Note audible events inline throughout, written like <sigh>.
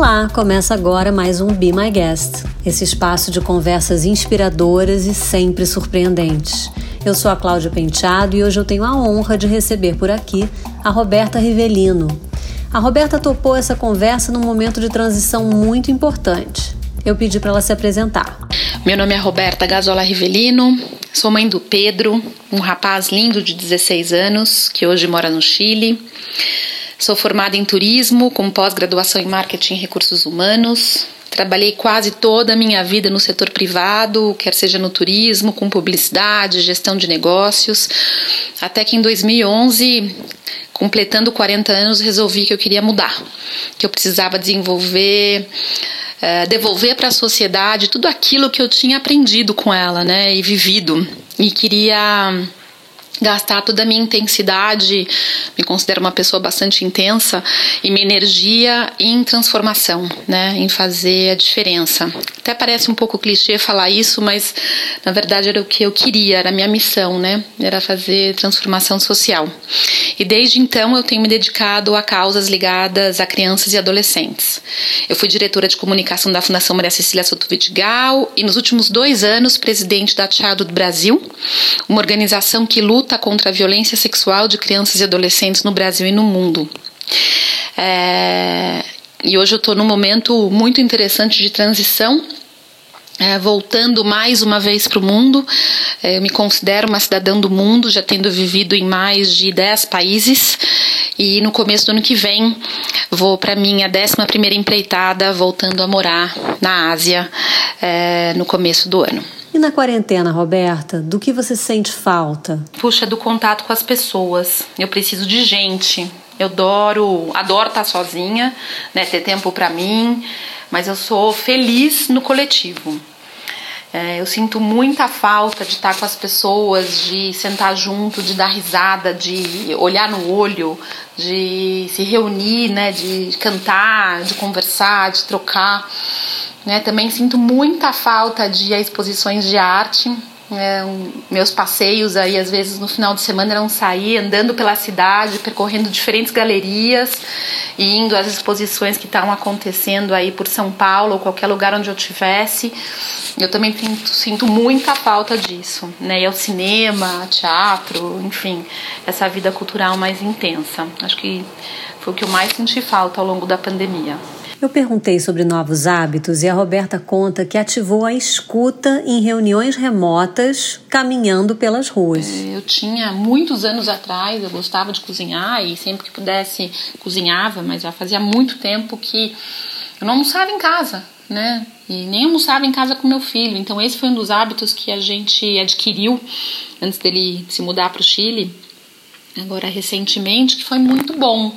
Olá, começa agora mais um Be My Guest, esse espaço de conversas inspiradoras e sempre surpreendentes. Eu sou a Cláudia Penteado e hoje eu tenho a honra de receber por aqui a Roberta Rivelino. A Roberta topou essa conversa num momento de transição muito importante. Eu pedi para ela se apresentar. Meu nome é Roberta Gazola Rivelino, sou mãe do Pedro, um rapaz lindo de 16 anos que hoje mora no Chile. Sou formada em turismo, com pós-graduação em marketing e recursos humanos. Trabalhei quase toda a minha vida no setor privado, quer seja no turismo, com publicidade, gestão de negócios, até que em 2011, completando 40 anos, resolvi que eu queria mudar, que eu precisava desenvolver Uh, devolver para a sociedade tudo aquilo que eu tinha aprendido com ela, né, e vivido. E queria gastar toda a minha intensidade, me considero uma pessoa bastante intensa, e minha energia em transformação, né, em fazer a diferença. Até parece um pouco clichê falar isso, mas na verdade era o que eu queria, era a minha missão, né, era fazer transformação social. E desde então eu tenho me dedicado a causas ligadas a crianças e adolescentes. Eu fui diretora de comunicação da Fundação Maria Cecília Soto Vidigal e nos últimos dois anos presidente da Childhood Brasil, uma organização que luta contra a violência sexual de crianças e adolescentes no Brasil e no mundo. É, e hoje eu estou num momento muito interessante de transição é, voltando mais uma vez para o mundo. É, eu me considero uma cidadã do mundo, já tendo vivido em mais de 10 países. E no começo do ano que vem vou para minha 11 primeira empreitada, voltando a morar na Ásia é, no começo do ano. E na quarentena, Roberta, do que você sente falta? Puxa, do contato com as pessoas. Eu preciso de gente. Eu adoro, adoro estar sozinha, né, ter tempo para mim, mas eu sou feliz no coletivo. É, eu sinto muita falta de estar com as pessoas, de sentar junto, de dar risada, de olhar no olho, de se reunir, né, de cantar, de conversar, de trocar. Né? Também sinto muita falta de exposições de arte. É, meus passeios aí, às vezes no final de semana, eram sair andando pela cidade, percorrendo diferentes galerias e indo às exposições que estavam acontecendo aí por São Paulo ou qualquer lugar onde eu tivesse. Eu também sinto, sinto muita falta disso, né? E ao cinema, teatro, enfim, essa vida cultural mais intensa. Acho que foi o que eu mais senti falta ao longo da pandemia. Eu perguntei sobre novos hábitos e a Roberta conta que ativou a escuta em reuniões remotas, caminhando pelas ruas. É, eu tinha muitos anos atrás, eu gostava de cozinhar e sempre que pudesse cozinhava, mas já fazia muito tempo que eu não almoçava em casa, né? E nem almoçava em casa com meu filho. Então esse foi um dos hábitos que a gente adquiriu antes dele se mudar para o Chile, agora recentemente, que foi muito bom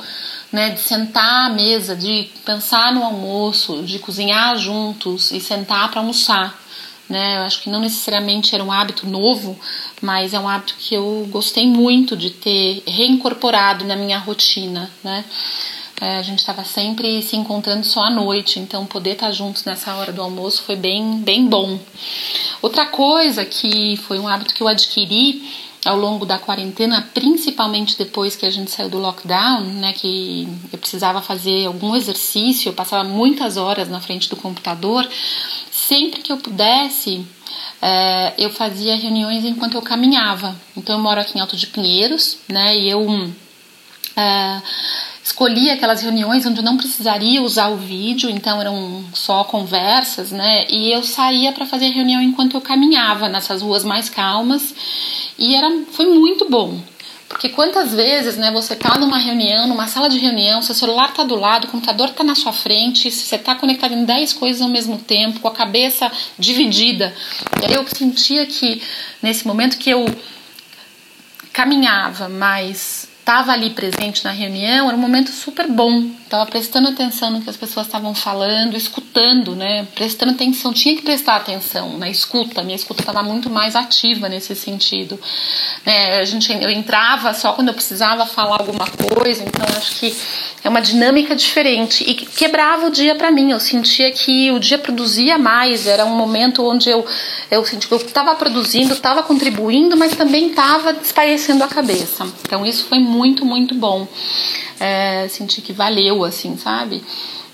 né, de sentar à mesa, de pensar no almoço, de cozinhar juntos e sentar para almoçar. Né? Eu acho que não necessariamente era um hábito novo, mas é um hábito que eu gostei muito de ter reincorporado na minha rotina. Né? É, a gente estava sempre se encontrando só à noite, então poder estar tá juntos nessa hora do almoço foi bem, bem bom. Outra coisa que foi um hábito que eu adquiri ao longo da quarentena, principalmente depois que a gente saiu do lockdown, né, que eu precisava fazer algum exercício, eu passava muitas horas na frente do computador, sempre que eu pudesse, é, eu fazia reuniões enquanto eu caminhava. Então eu moro aqui em Alto de Pinheiros, né, e eu é, escolhi aquelas reuniões onde eu não precisaria usar o vídeo, então eram só conversas, né? E eu saía para fazer reunião enquanto eu caminhava nessas ruas mais calmas e era, foi muito bom. Porque quantas vezes, né, você tá numa reunião, numa sala de reunião, seu celular tá do lado, o computador tá na sua frente, você tá conectado em 10 coisas ao mesmo tempo, com a cabeça dividida. E aí eu sentia que nesse momento que eu caminhava, mas estava ali presente na reunião, era um momento super bom. Estava prestando atenção no que as pessoas estavam falando, escutando, né? Prestando atenção, tinha que prestar atenção na escuta. Minha escuta estava muito mais ativa nesse sentido. É, a gente, eu entrava só quando eu precisava falar alguma coisa, então acho que é uma dinâmica diferente e quebrava o dia para mim. Eu sentia que o dia produzia mais. Era um momento onde eu eu senti que eu estava produzindo, estava contribuindo, mas também estava desparecendo a cabeça. Então isso foi muito, muito bom. É, senti que valeu, assim, sabe?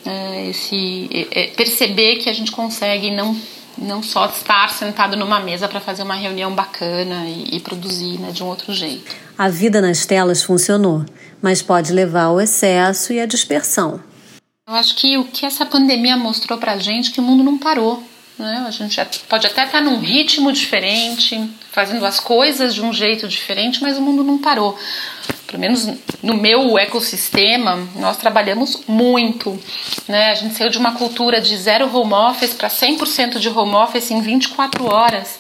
é, esse é, perceber que a gente consegue não não só estar sentado numa mesa para fazer uma reunião bacana e, e produzir né, de um outro jeito. A vida nas telas funcionou, mas pode levar ao excesso e à dispersão. Eu acho que o que essa pandemia mostrou para a gente é que o mundo não parou. Né? A gente pode até estar tá num ritmo diferente, fazendo as coisas de um jeito diferente, mas o mundo não parou. Pelo menos no meu ecossistema, nós trabalhamos muito. Né? A gente saiu de uma cultura de zero home office para 100% de home office em 24 horas.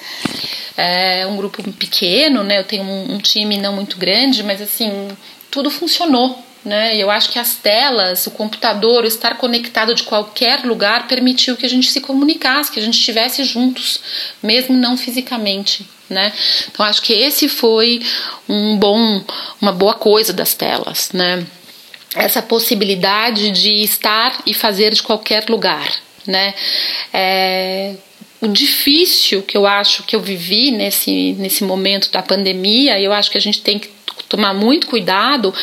É um grupo pequeno, né? eu tenho um, um time não muito grande, mas assim, tudo funcionou né? Eu acho que as telas, o computador, o estar conectado de qualquer lugar permitiu que a gente se comunicasse, que a gente estivesse juntos, mesmo não fisicamente, né? Então acho que esse foi um bom, uma boa coisa das telas, né? Essa possibilidade de estar e fazer de qualquer lugar, né? É, o difícil que eu acho que eu vivi nesse, nesse momento da pandemia, eu acho que a gente tem que tomar muito cuidado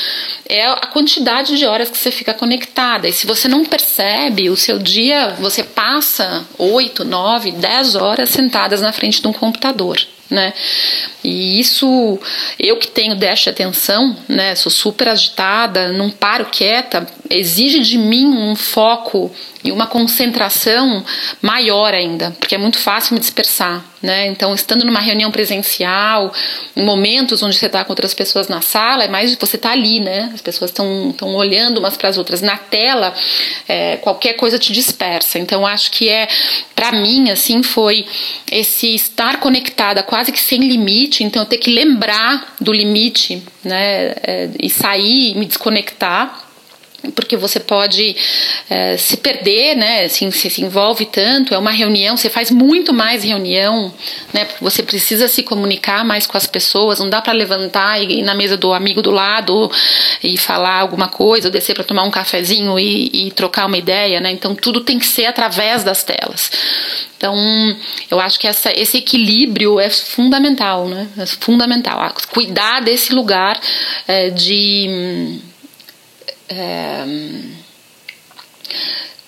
é a quantidade de horas que você fica conectada. E se você não percebe, o seu dia você passa 8, 9, 10 horas sentadas na frente de um computador. Né? E isso, eu que tenho déficit de atenção, né, sou super agitada, não paro quieta, exige de mim um foco e uma concentração maior ainda, porque é muito fácil me dispersar, né? Então, estando numa reunião presencial, em momentos onde você está com outras pessoas na sala, é mais você tá ali, né? As pessoas estão olhando umas para as outras. Na tela, é, qualquer coisa te dispersa. Então, acho que é, para mim, assim, foi esse estar conectada quase que sem limite. Então, eu ter que lembrar do limite, né? É, e sair, me desconectar porque você pode é, se perder, né? Assim, você se envolve tanto, é uma reunião, você faz muito mais reunião, né? Você precisa se comunicar mais com as pessoas, não dá para levantar e ir na mesa do amigo do lado e falar alguma coisa, ou descer para tomar um cafezinho e, e, trocar uma ideia, né? Então tudo tem que ser através das telas. Então, eu acho que essa, esse equilíbrio é fundamental, né? É fundamental. Cuidar desse lugar é, de é,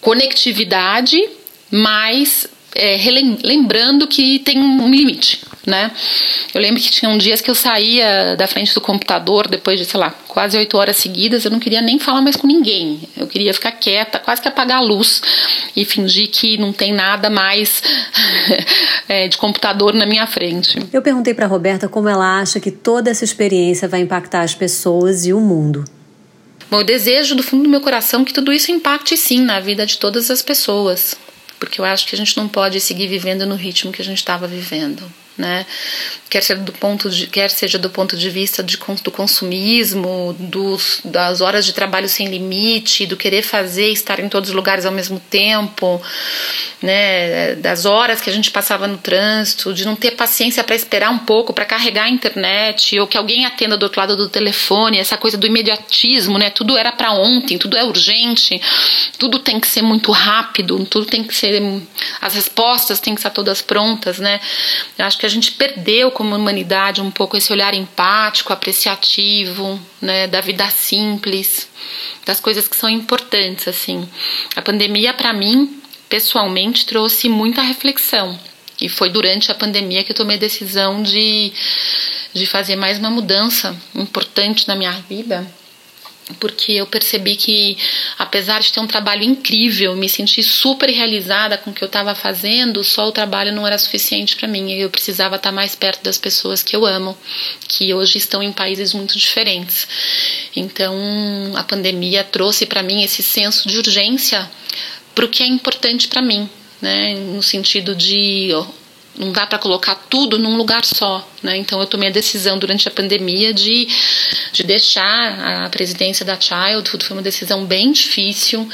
conectividade, mas é, lembrando que tem um limite, né? Eu lembro que tinham dias que eu saía da frente do computador depois de, sei lá, quase oito horas seguidas, eu não queria nem falar mais com ninguém. Eu queria ficar quieta, quase que apagar a luz e fingir que não tem nada mais <laughs> é, de computador na minha frente. Eu perguntei para Roberta como ela acha que toda essa experiência vai impactar as pessoas e o mundo. Bom, eu desejo do fundo do meu coração que tudo isso impacte sim na vida de todas as pessoas, porque eu acho que a gente não pode seguir vivendo no ritmo que a gente estava vivendo né? Quer seja do ponto de, quer seja do ponto de vista de, do consumismo, dos, das horas de trabalho sem limite, do querer fazer, estar em todos os lugares ao mesmo tempo, né? Das horas que a gente passava no trânsito, de não ter paciência para esperar um pouco para carregar a internet ou que alguém atenda do outro lado do telefone, essa coisa do imediatismo, né? Tudo era para ontem, tudo é urgente, tudo tem que ser muito rápido, tudo tem que ser as respostas têm que estar todas prontas, né? Eu acho que a gente perdeu como humanidade um pouco esse olhar empático, apreciativo, né, da vida simples, das coisas que são importantes, assim. A pandemia para mim, pessoalmente, trouxe muita reflexão. E foi durante a pandemia que eu tomei a decisão de, de fazer mais uma mudança importante na minha vida porque eu percebi que, apesar de ter um trabalho incrível, me senti super realizada com o que eu estava fazendo, só o trabalho não era suficiente para mim. Eu precisava estar mais perto das pessoas que eu amo, que hoje estão em países muito diferentes. Então, a pandemia trouxe para mim esse senso de urgência para o que é importante para mim, né? No sentido de não dá para colocar tudo num lugar só, né? Então eu tomei a decisão durante a pandemia de, de deixar a presidência da Childhood, foi uma decisão bem difícil,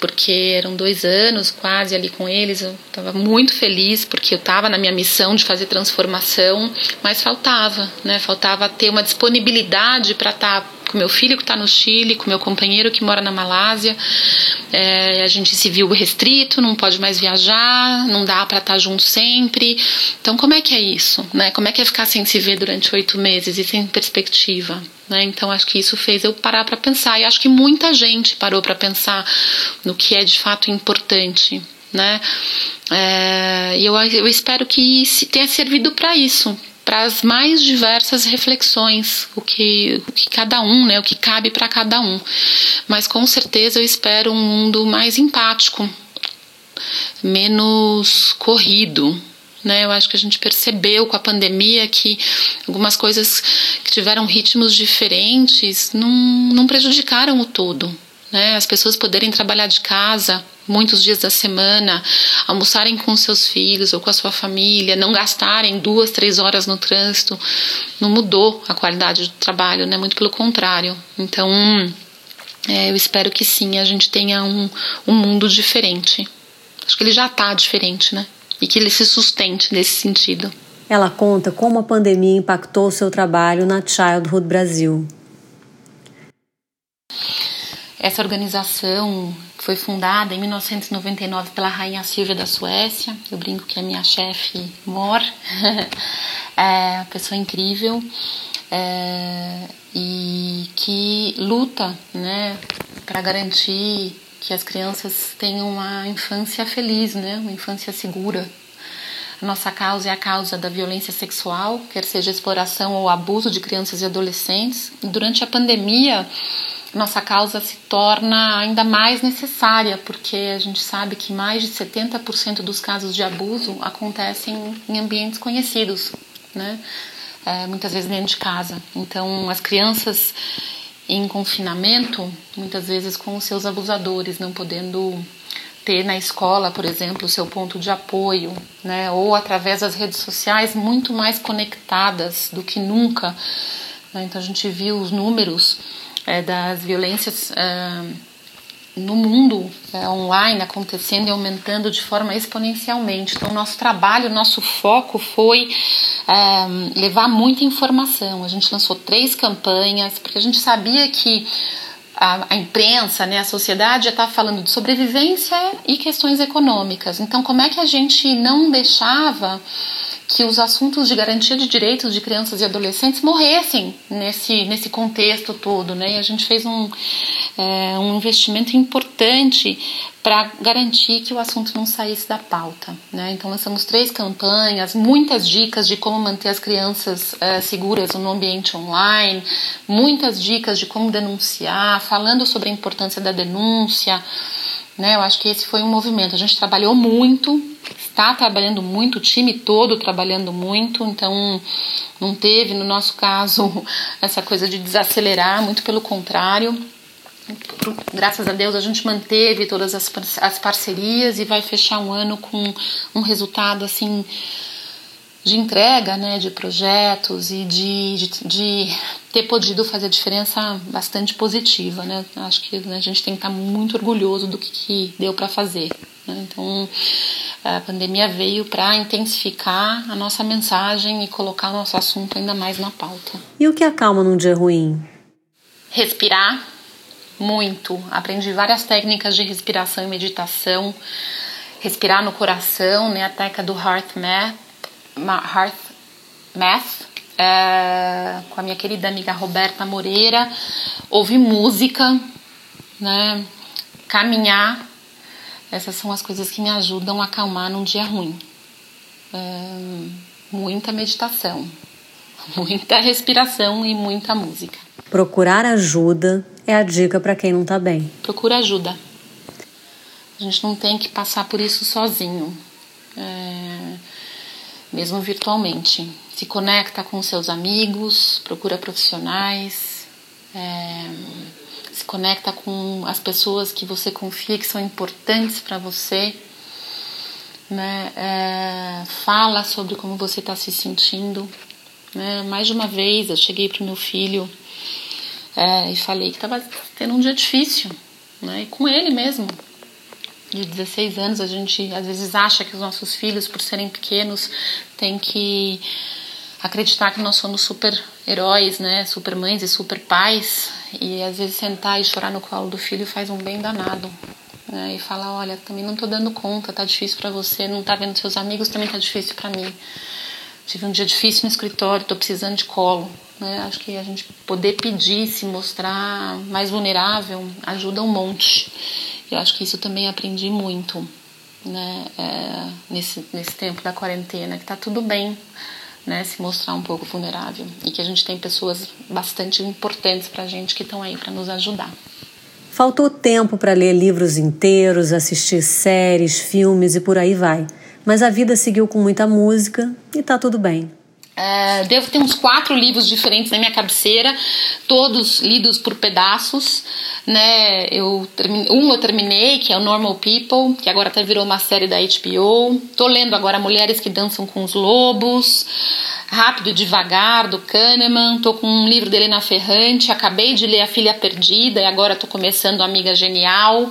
porque eram dois anos quase ali com eles, eu estava muito feliz porque eu estava na minha missão de fazer transformação, mas faltava, né? Faltava ter uma disponibilidade para estar tá com meu filho que está no Chile, com meu companheiro que mora na Malásia. É, a gente se viu restrito, não pode mais viajar, não dá para estar tá junto sempre. Então, como é que é isso? Né? Como é que é ficar sem se ver durante oito meses e sem perspectiva? Né? Então, acho que isso fez eu parar para pensar. E acho que muita gente parou para pensar no que é de fato importante. Né? É, e eu, eu espero que tenha servido para isso, para as mais diversas reflexões, o que, o que cada um, né, o que cabe para cada um. Mas com certeza eu espero um mundo mais empático, menos corrido, né? Eu acho que a gente percebeu com a pandemia que algumas coisas que tiveram ritmos diferentes não, não prejudicaram o todo. Né? As pessoas poderem trabalhar de casa muitos dias da semana, almoçarem com seus filhos ou com a sua família, não gastarem duas, três horas no trânsito, não mudou a qualidade do trabalho, né? Muito pelo contrário. Então, é, eu espero que sim, a gente tenha um, um mundo diferente. Acho que ele já está diferente, né? E que ele se sustente nesse sentido. Ela conta como a pandemia impactou o seu trabalho na Childhood Brasil. Essa organização foi fundada em 1999 pela Rainha Silvia da Suécia. Eu brinco que é minha chefe mor, <laughs> é uma pessoa incrível é, e que luta, né, para garantir que as crianças tenham uma infância feliz, né, uma infância segura. A nossa causa é a causa da violência sexual, quer seja exploração ou abuso de crianças e adolescentes. Durante a pandemia, nossa causa se torna ainda mais necessária, porque a gente sabe que mais de 70% dos casos de abuso acontecem em ambientes conhecidos, né? É, muitas vezes dentro de casa. Então, as crianças em confinamento, muitas vezes com os seus abusadores, não podendo ter na escola, por exemplo, o seu ponto de apoio, né? ou através das redes sociais, muito mais conectadas do que nunca. Né? Então, a gente viu os números é, das violências é, no mundo é, online acontecendo e aumentando de forma exponencialmente. Então, nosso trabalho, nosso foco foi é, levar muita informação. A gente lançou três campanhas, porque a gente sabia que a, a imprensa, né, a sociedade já está falando de sobrevivência e questões econômicas. Então, como é que a gente não deixava que os assuntos de garantia de direitos de crianças e adolescentes morressem nesse, nesse contexto todo. Né? E a gente fez um, é, um investimento importante para garantir que o assunto não saísse da pauta. Né? Então, lançamos três campanhas, muitas dicas de como manter as crianças é, seguras no ambiente online, muitas dicas de como denunciar, falando sobre a importância da denúncia. Né? Eu acho que esse foi um movimento. A gente trabalhou muito, está trabalhando muito, o time todo trabalhando muito, então não teve, no nosso caso, <laughs> essa coisa de desacelerar, muito pelo contrário. Graças a Deus a gente manteve todas as, as parcerias e vai fechar um ano com um resultado assim de entrega né, de projetos e de, de, de, ter podido fazer diferença bastante positiva. Né? Acho que né, a gente tem que estar muito orgulhoso do que, que deu para fazer. Né? Então, a pandemia veio para intensificar a nossa mensagem e colocar o nosso assunto ainda mais na pauta. E o que acalma num dia ruim? Respirar muito. Aprendi várias técnicas de respiração e meditação. Respirar no coração, né? a técnica do Heart Math Hearth Math, é, com a minha querida amiga Roberta Moreira, ouvir música, né, caminhar. Essas são as coisas que me ajudam a acalmar num dia ruim. É, muita meditação, <laughs> muita respiração e muita música. Procurar ajuda é a dica para quem não está bem. Procura ajuda. A gente não tem que passar por isso sozinho. É, mesmo virtualmente. Se conecta com seus amigos, procura profissionais, é, se conecta com as pessoas que você confia que são importantes para você. Né? É, fala sobre como você está se sentindo. Né? Mais de uma vez eu cheguei para meu filho é, e falei que estava tendo um dia difícil, né? e com ele mesmo de 16 anos, a gente às vezes acha que os nossos filhos, por serem pequenos, têm que acreditar que nós somos super heróis, né, super mães e super pais, E às vezes sentar e chorar no colo do filho faz um bem danado. Né? E falar, olha, também não tô dando conta, tá difícil para você, não tá vendo seus amigos, também tá difícil para mim. Tive um dia difícil no escritório, tô precisando de colo. Né? Acho que a gente poder pedir, se mostrar mais vulnerável, ajuda um monte. Eu acho que isso também aprendi muito né? É, nesse, nesse tempo da quarentena, que tá tudo bem né, se mostrar um pouco vulnerável e que a gente tem pessoas bastante importantes para a gente que estão aí para nos ajudar. Faltou tempo para ler livros inteiros, assistir séries, filmes e por aí vai. Mas a vida seguiu com muita música e tá tudo bem. É, devo ter uns quatro livros diferentes na minha cabeceira, todos lidos por pedaços. Né? Eu termine, um eu terminei, que é o Normal People, que agora até virou uma série da HBO. Tô lendo agora Mulheres que Dançam com os Lobos, Rápido e Devagar, do Kahneman. Tô com um livro dele na Ferrante. Acabei de ler A Filha Perdida e agora tô começando Amiga Genial.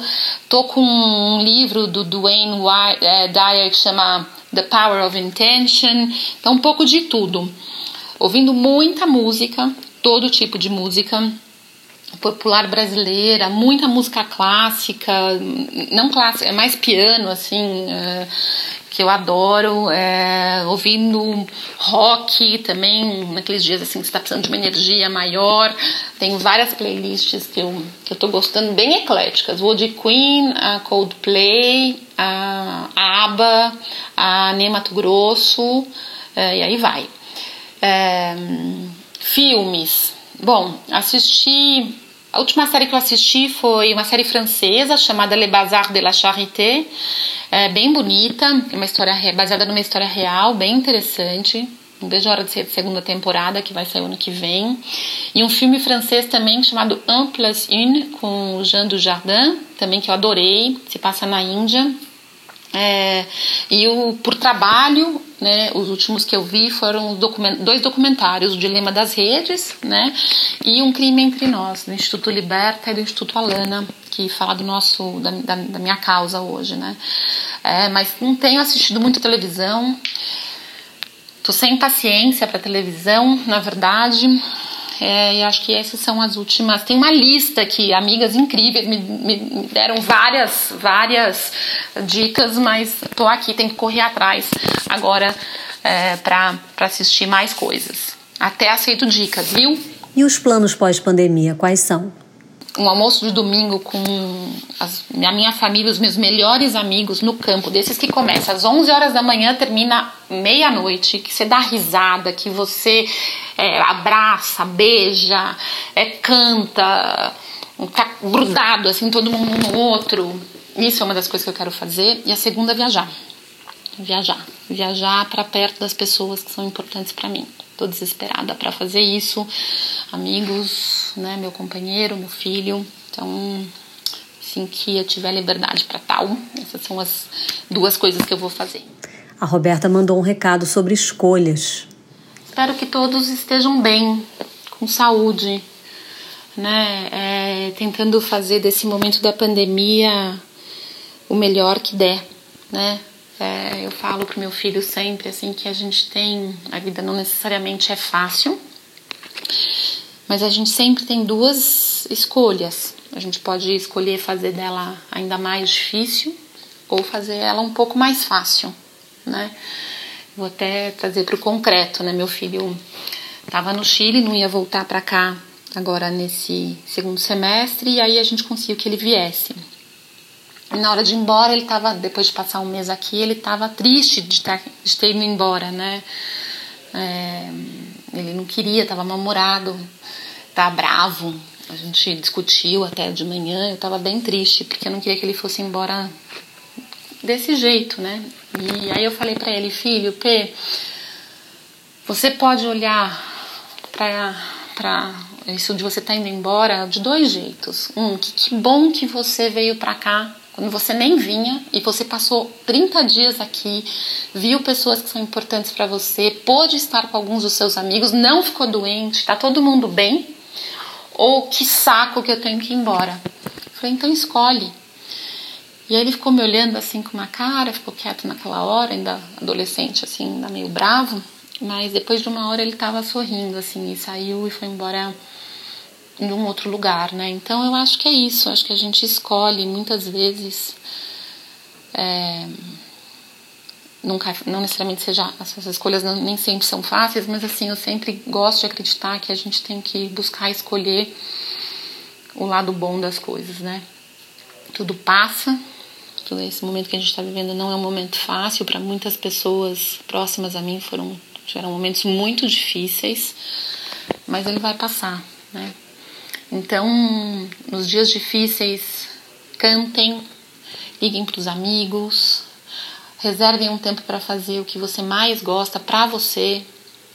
Tô com um livro do Dwayne é, Dyer que chama The Power of Intention, então um pouco de tudo. Ouvindo muita música, todo tipo de música popular brasileira, muita música clássica, não clássica, é mais piano assim, é, que eu adoro, é, ouvindo rock também, naqueles dias assim que você está precisando de uma energia maior. Tenho várias playlists que eu, que eu tô gostando, bem ecléticas. Woody Queen, a Coldplay, a, a ABBA, a Nem Mato Grosso, é, e aí vai. É, filmes. Bom, assisti. A última série que eu assisti foi uma série francesa chamada Le Bazar de la Charité. É bem bonita, é uma história baseada numa história real, bem interessante. Não vejo a hora de ser de segunda temporada, que vai sair ano que vem. E um filme francês também chamado Un Plus Une, com Jean Dujardin, também que eu adorei, se passa na Índia. É, e o, por trabalho, né, os últimos que eu vi foram document, dois documentários, o Dilema das Redes né, e Um Crime Entre Nós, do Instituto Liberta e do Instituto Alana, que fala do nosso, da, da, da minha causa hoje. Né. É, mas não tenho assistido muito televisão, tô sem paciência para televisão, na verdade. É, e acho que essas são as últimas. Tem uma lista aqui, amigas incríveis me, me, me deram várias, várias dicas, mas tô aqui, tem que correr atrás agora é, para assistir mais coisas. Até aceito dicas, viu? E os planos pós-pandemia, quais são? Um almoço de domingo com as, a minha família, os meus melhores amigos no campo, desses que começa às 11 horas da manhã, termina meia-noite, que você dá risada, que você é, abraça, beija, é, canta, tá grudado assim, todo mundo um no outro. Isso é uma das coisas que eu quero fazer. E a segunda, viajar. Viajar. Viajar para perto das pessoas que são importantes para mim. Tô desesperada para fazer isso. Amigos, né, meu companheiro, meu filho. Então, assim que eu tiver liberdade para tal, essas são as duas coisas que eu vou fazer. A Roberta mandou um recado sobre escolhas. Espero que todos estejam bem, com saúde, né? É, tentando fazer desse momento da pandemia o melhor que der, né? É, eu falo pro meu filho sempre assim que a gente tem a vida não necessariamente é fácil, mas a gente sempre tem duas escolhas. A gente pode escolher fazer dela ainda mais difícil ou fazer ela um pouco mais fácil, né? Vou até trazer para o concreto, né? Meu filho estava no Chile, não ia voltar para cá agora nesse segundo semestre e aí a gente conseguiu que ele viesse. Na hora de ir embora, ele estava, depois de passar um mês aqui, ele estava triste de, tá, de ter ido embora, né? É, ele não queria, estava namorado, estava bravo. A gente discutiu até de manhã, eu estava bem triste, porque eu não queria que ele fosse embora desse jeito, né? E aí eu falei para ele, filho, P, você pode olhar para isso de você estar tá indo embora de dois jeitos. Um, que, que bom que você veio para cá quando você nem vinha e você passou 30 dias aqui, viu pessoas que são importantes para você, pôde estar com alguns dos seus amigos, não ficou doente, tá todo mundo bem? Ou que saco que eu tenho que ir embora? Eu falei, então escolhe. E aí ele ficou me olhando assim com uma cara, ficou quieto naquela hora, ainda adolescente, assim, ainda meio bravo. Mas depois de uma hora ele estava sorrindo, assim, e saiu e foi embora em um outro lugar, né? Então eu acho que é isso, acho que a gente escolhe muitas vezes. É, nunca, não necessariamente seja essas escolhas não, nem sempre são fáceis, mas assim eu sempre gosto de acreditar que a gente tem que buscar escolher o lado bom das coisas, né? Tudo passa, todo esse momento que a gente está vivendo não é um momento fácil para muitas pessoas próximas a mim foram tiveram momentos muito difíceis, mas ele vai passar, né? Então, nos dias difíceis, cantem, liguem para os amigos, reservem um tempo para fazer o que você mais gosta para você,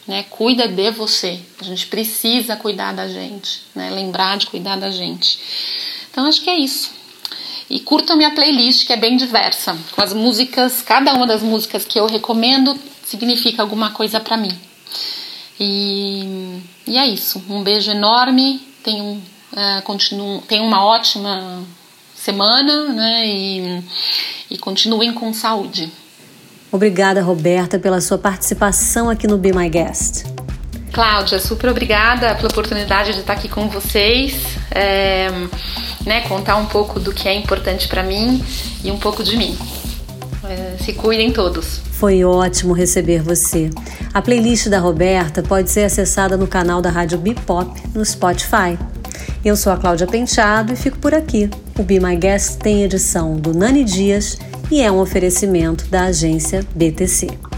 né? Cuida de você. A gente precisa cuidar da gente, né? Lembrar de cuidar da gente. Então, acho que é isso. E curtam minha playlist, que é bem diversa, com as músicas, cada uma das músicas que eu recomendo significa alguma coisa para mim. E, e é isso. Um beijo enorme tenham, uh, continuam, tenham uma ótima semana né, e, e continuem com saúde. Obrigada, Roberta, pela sua participação aqui no Be My Guest. Cláudia, super obrigada pela oportunidade de estar aqui com vocês, é, né, contar um pouco do que é importante para mim e um pouco de mim. É, se cuidem todos. Foi ótimo receber você. A playlist da Roberta pode ser acessada no canal da Rádio Bipop no Spotify. Eu sou a Cláudia Penteado e fico por aqui. O Be My Guest tem edição do Nani Dias e é um oferecimento da agência BTC.